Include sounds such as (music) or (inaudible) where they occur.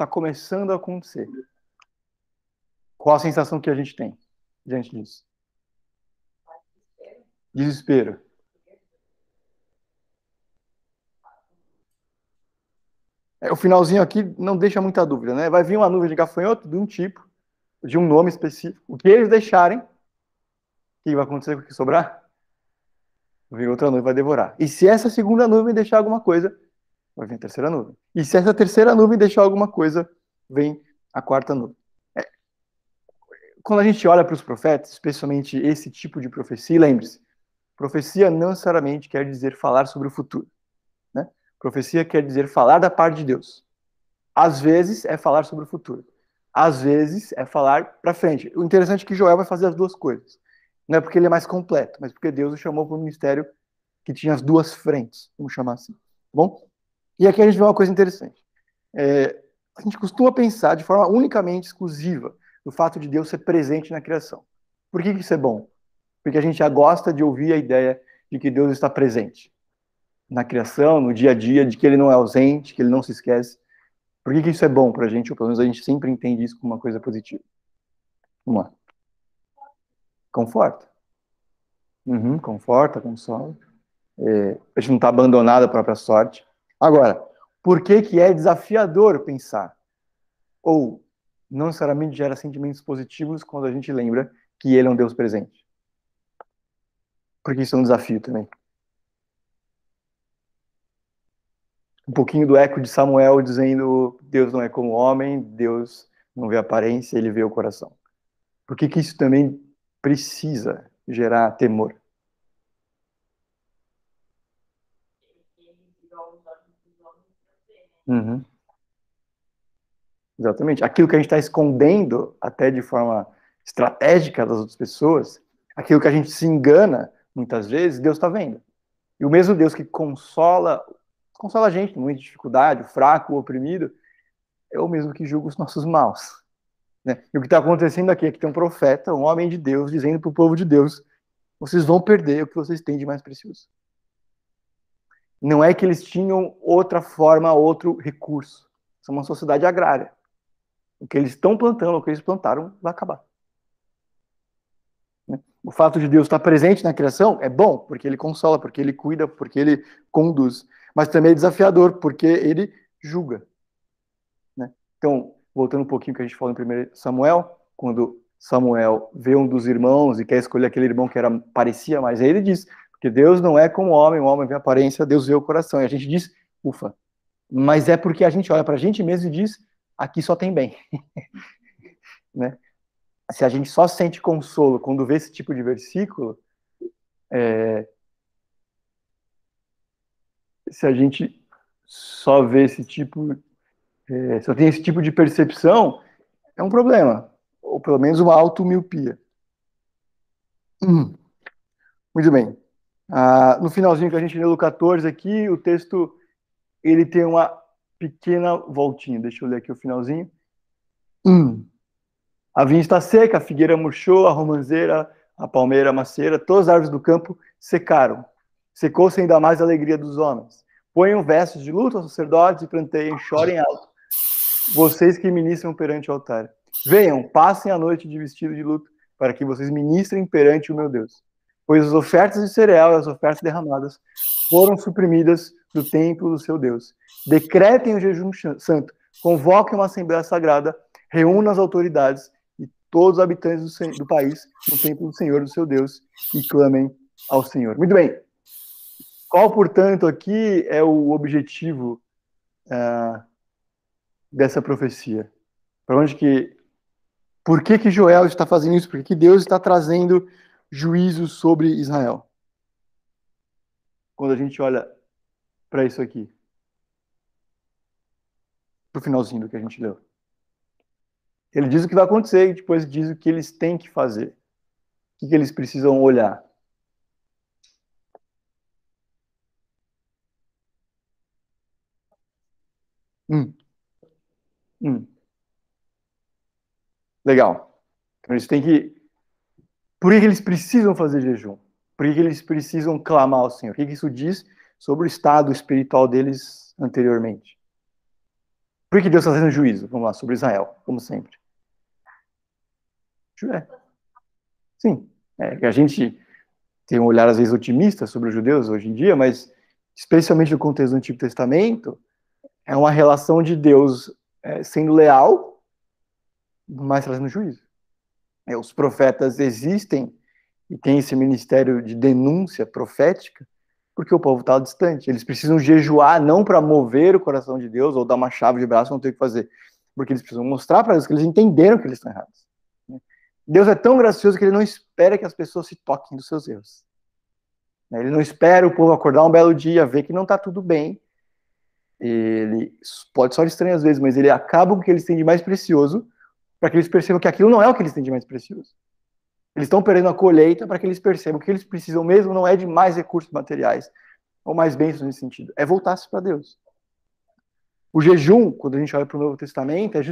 está começando a acontecer. Qual a sensação que a gente tem diante disso? Desespero. É, o finalzinho aqui não deixa muita dúvida, né? Vai vir uma nuvem de gafanhoto de um tipo, de um nome específico. O que eles deixarem, o que vai acontecer com o que sobrar? Vem outra nuvem vai devorar. E se essa segunda nuvem deixar alguma coisa, vai vir a terceira nuvem. E se essa terceira nuvem deixar alguma coisa, vem a quarta nuvem. É. Quando a gente olha para os profetas, especialmente esse tipo de profecia, lembre-se, profecia não necessariamente quer dizer falar sobre o futuro. Profecia quer dizer falar da parte de Deus. Às vezes é falar sobre o futuro. Às vezes é falar para frente. O interessante é que Joel vai fazer as duas coisas. Não é porque ele é mais completo, mas porque Deus o chamou para um ministério que tinha as duas frentes, vamos chamar assim. Tá bom? E aqui a gente vê uma coisa interessante. É, a gente costuma pensar de forma unicamente exclusiva no fato de Deus ser presente na criação. Por que isso é bom? Porque a gente já gosta de ouvir a ideia de que Deus está presente na criação, no dia a dia, de que ele não é ausente, que ele não se esquece. Por que, que isso é bom para a gente? Ou pelo menos a gente sempre entende isso como uma coisa positiva. Vamos lá. Conforta. Uhum, conforta, consola. É, a gente não está abandonado à própria sorte. Agora, por que, que é desafiador pensar? Ou não necessariamente gera sentimentos positivos quando a gente lembra que ele é um Deus presente? Porque isso é um desafio também. um pouquinho do eco de Samuel dizendo Deus não é como homem, Deus não vê a aparência, ele vê o coração. Por que, que isso também precisa gerar temor? Uhum. Exatamente. Aquilo que a gente está escondendo, até de forma estratégica das outras pessoas, aquilo que a gente se engana, muitas vezes, Deus está vendo. E o mesmo Deus que consola consola a gente, muita dificuldade, o fraco, o oprimido, é o mesmo que julga os nossos maus. Né? E o que está acontecendo aqui é que tem um profeta, um homem de Deus, dizendo para o povo de Deus: vocês vão perder o que vocês têm de mais precioso. Não é que eles tinham outra forma, outro recurso. Isso é uma sociedade agrária. O que eles estão plantando, o que eles plantaram, vai acabar. Né? O fato de Deus estar presente na criação é bom, porque ele consola, porque ele cuida, porque ele conduz mas também é desafiador, porque ele julga. Né? Então, voltando um pouquinho que a gente falou em 1 Samuel, quando Samuel vê um dos irmãos e quer escolher aquele irmão que era parecia mais a ele, diz, porque Deus não é como o homem, o homem vê a aparência, Deus vê o coração. E a gente diz, ufa, mas é porque a gente olha para a gente mesmo e diz, aqui só tem bem. (laughs) né? Se a gente só sente consolo quando vê esse tipo de versículo, é, se a gente só vê esse tipo, é, só tem esse tipo de percepção, é um problema, ou pelo menos uma auto-miopia. Hum. Muito bem. Ah, no finalzinho que a gente leu o 14 aqui, o texto ele tem uma pequena voltinha. Deixa eu ler aqui o finalzinho. Hum. A vinha está seca, a figueira murchou, a romanceira, a palmeira, a maceira, todas as árvores do campo secaram. Secou-se ainda mais a alegria dos homens. Ponham vestes de luto aos sacerdotes e planteiem, chorem alto. Vocês que ministram perante o altar. Venham, passem a noite de vestido de luto, para que vocês ministrem perante o meu Deus. Pois as ofertas de cereal e as ofertas derramadas foram suprimidas do templo do seu Deus. Decretem o jejum santo, convoquem uma assembleia sagrada, reúnam as autoridades e todos os habitantes do, do país no templo do Senhor, do seu Deus, e clamem ao Senhor. Muito bem. Qual, portanto, aqui é o objetivo uh, dessa profecia? Para onde que. Por que, que Joel está fazendo isso? Por que, que Deus está trazendo juízo sobre Israel? Quando a gente olha para isso aqui. Para o finalzinho do que a gente leu. Ele diz o que vai acontecer e depois diz o que eles têm que fazer. O que, eles precisam olhar. Hum. Hum. Legal. Então eles têm que. Por que eles precisam fazer jejum? Por que eles precisam clamar ao Senhor? O que isso diz sobre o estado espiritual deles anteriormente? Por que Deus está fazendo juízo? Vamos lá, sobre Israel, como sempre. É. Sim, é, a gente tem um olhar às vezes otimista sobre os judeus hoje em dia, mas especialmente no contexto do Antigo Testamento, é uma relação de Deus é, sendo leal, mas trazendo juízo. É, os profetas existem e têm esse ministério de denúncia profética, porque o povo está distante. Eles precisam jejuar não para mover o coração de Deus ou dar uma chave de braço, não tem o que fazer, porque eles precisam mostrar para Deus que eles entenderam que eles estão errados. Deus é tão gracioso que ele não espera que as pessoas se toquem dos seus erros. Ele não espera o povo acordar um belo dia, ver que não está tudo bem. Ele pode só estranho às vezes, mas ele acaba com o que eles têm de mais precioso para que eles percebam que aquilo não é o que eles têm de mais precioso. Eles estão perdendo a colheita para que eles percebam que eles precisam mesmo não é de mais recursos materiais ou mais bênçãos nesse sentido, é voltar-se para Deus. O jejum, quando a gente olha para o Novo Testamento, é